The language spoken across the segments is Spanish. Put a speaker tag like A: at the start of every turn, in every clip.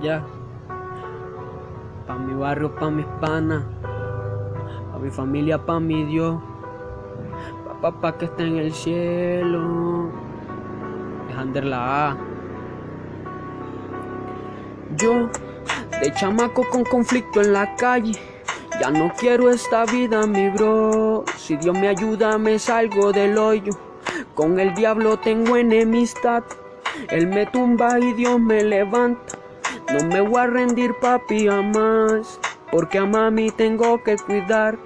A: Ya. Pa' mi barrio, pa' mis panas. Pa' mi familia, pa' mi Dios. Pa' papá que está en el cielo. Dejander la A. Yo, de chamaco con conflicto en la calle. Ya no quiero esta vida, mi bro. Si Dios me ayuda, me salgo del hoyo. Con el diablo tengo enemistad. Él me tumba y Dios me levanta. No me voy a rendir, papi, jamás. Porque a mami tengo que cuidar.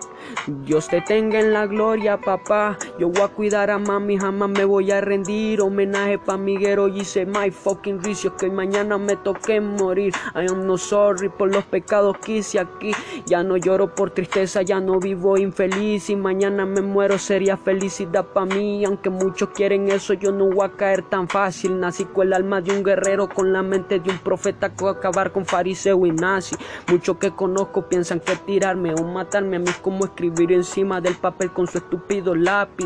A: Dios te tenga en la gloria, papá. Yo voy a cuidar a mami, jamás me voy a rendir. Homenaje pa' Miguero, hice my fucking ricios que mañana me toque morir. I am no sorry por los pecados que hice aquí. Ya no lloro por tristeza, ya no vivo infeliz. Si mañana me muero, sería felicidad pa' mí. Aunque muchos quieren eso, yo no voy a caer tan fácil. Nací con el alma de un guerrero, con la mente de un profeta. Que acabar con fariseo y nazi. Muchos que conozco piensan que tirarme o matarme a mí como escribir encima del papel con su estúpido lápiz.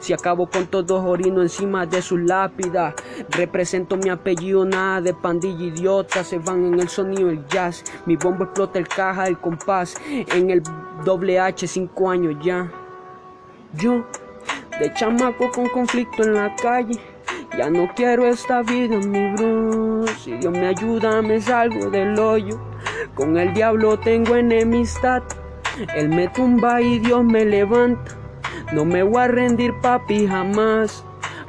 A: Si acabo con todos orino encima de sus lápidas. Represento mi apellido, nada de pandilla idiota. Se van en el sonido el jazz. Mi bombo explota el caja, el compás. En el doble H, cinco años ya. Yo, de chamaco con conflicto en la calle. Ya no quiero esta vida, mi bro. Si Dios me ayuda, me salgo del hoyo. Con el diablo tengo enemistad. Él me tumba y Dios me levanta. No me voy a rendir, papi, jamás.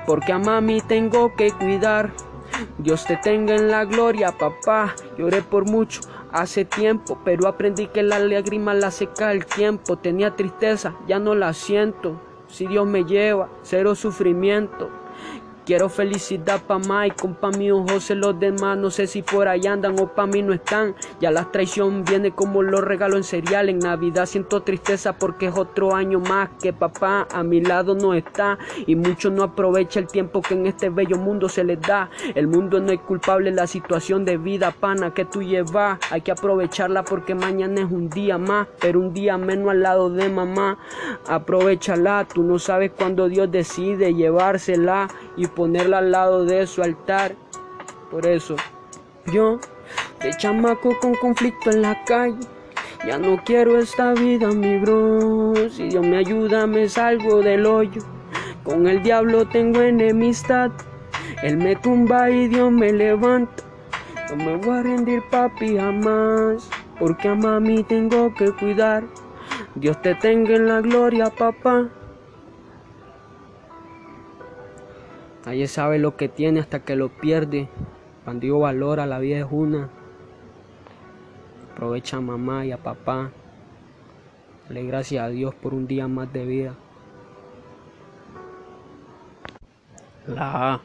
A: Porque a mami tengo que cuidar. Dios te tenga en la gloria, papá. Lloré por mucho hace tiempo, pero aprendí que la lágrima la seca el tiempo. Tenía tristeza, ya no la siento. Si Dios me lleva, cero sufrimiento. Quiero felicidad pa' Mike, pa' mi José, los demás no sé si por ahí andan o pa' mí no están. Ya la traición viene como los regalos en cereal. En Navidad siento tristeza porque es otro año más que papá a mi lado no está. Y mucho no aprovecha el tiempo que en este bello mundo se les da. El mundo no es culpable, la situación de vida pana que tú llevas. Hay que aprovecharla porque mañana es un día más, pero un día menos al lado de mamá. Aprovechala, tú no sabes cuándo Dios decide llevársela y ponerla al lado de su altar. Por eso, yo, de chamaco con conflicto en la calle, ya no quiero esta vida, mi bro. Si Dios me ayuda, me salgo del hoyo. Con el diablo tengo enemistad. Él me tumba y Dios me levanta. No me voy a rendir, papi, jamás. Porque a mami tengo que cuidar. Dios te tenga en la gloria, papá. Nadie sabe lo que tiene hasta que lo pierde. Cuando digo valora, la vida es una. Aprovecha a mamá y a papá. Dale gracias a Dios por un día más de vida. La.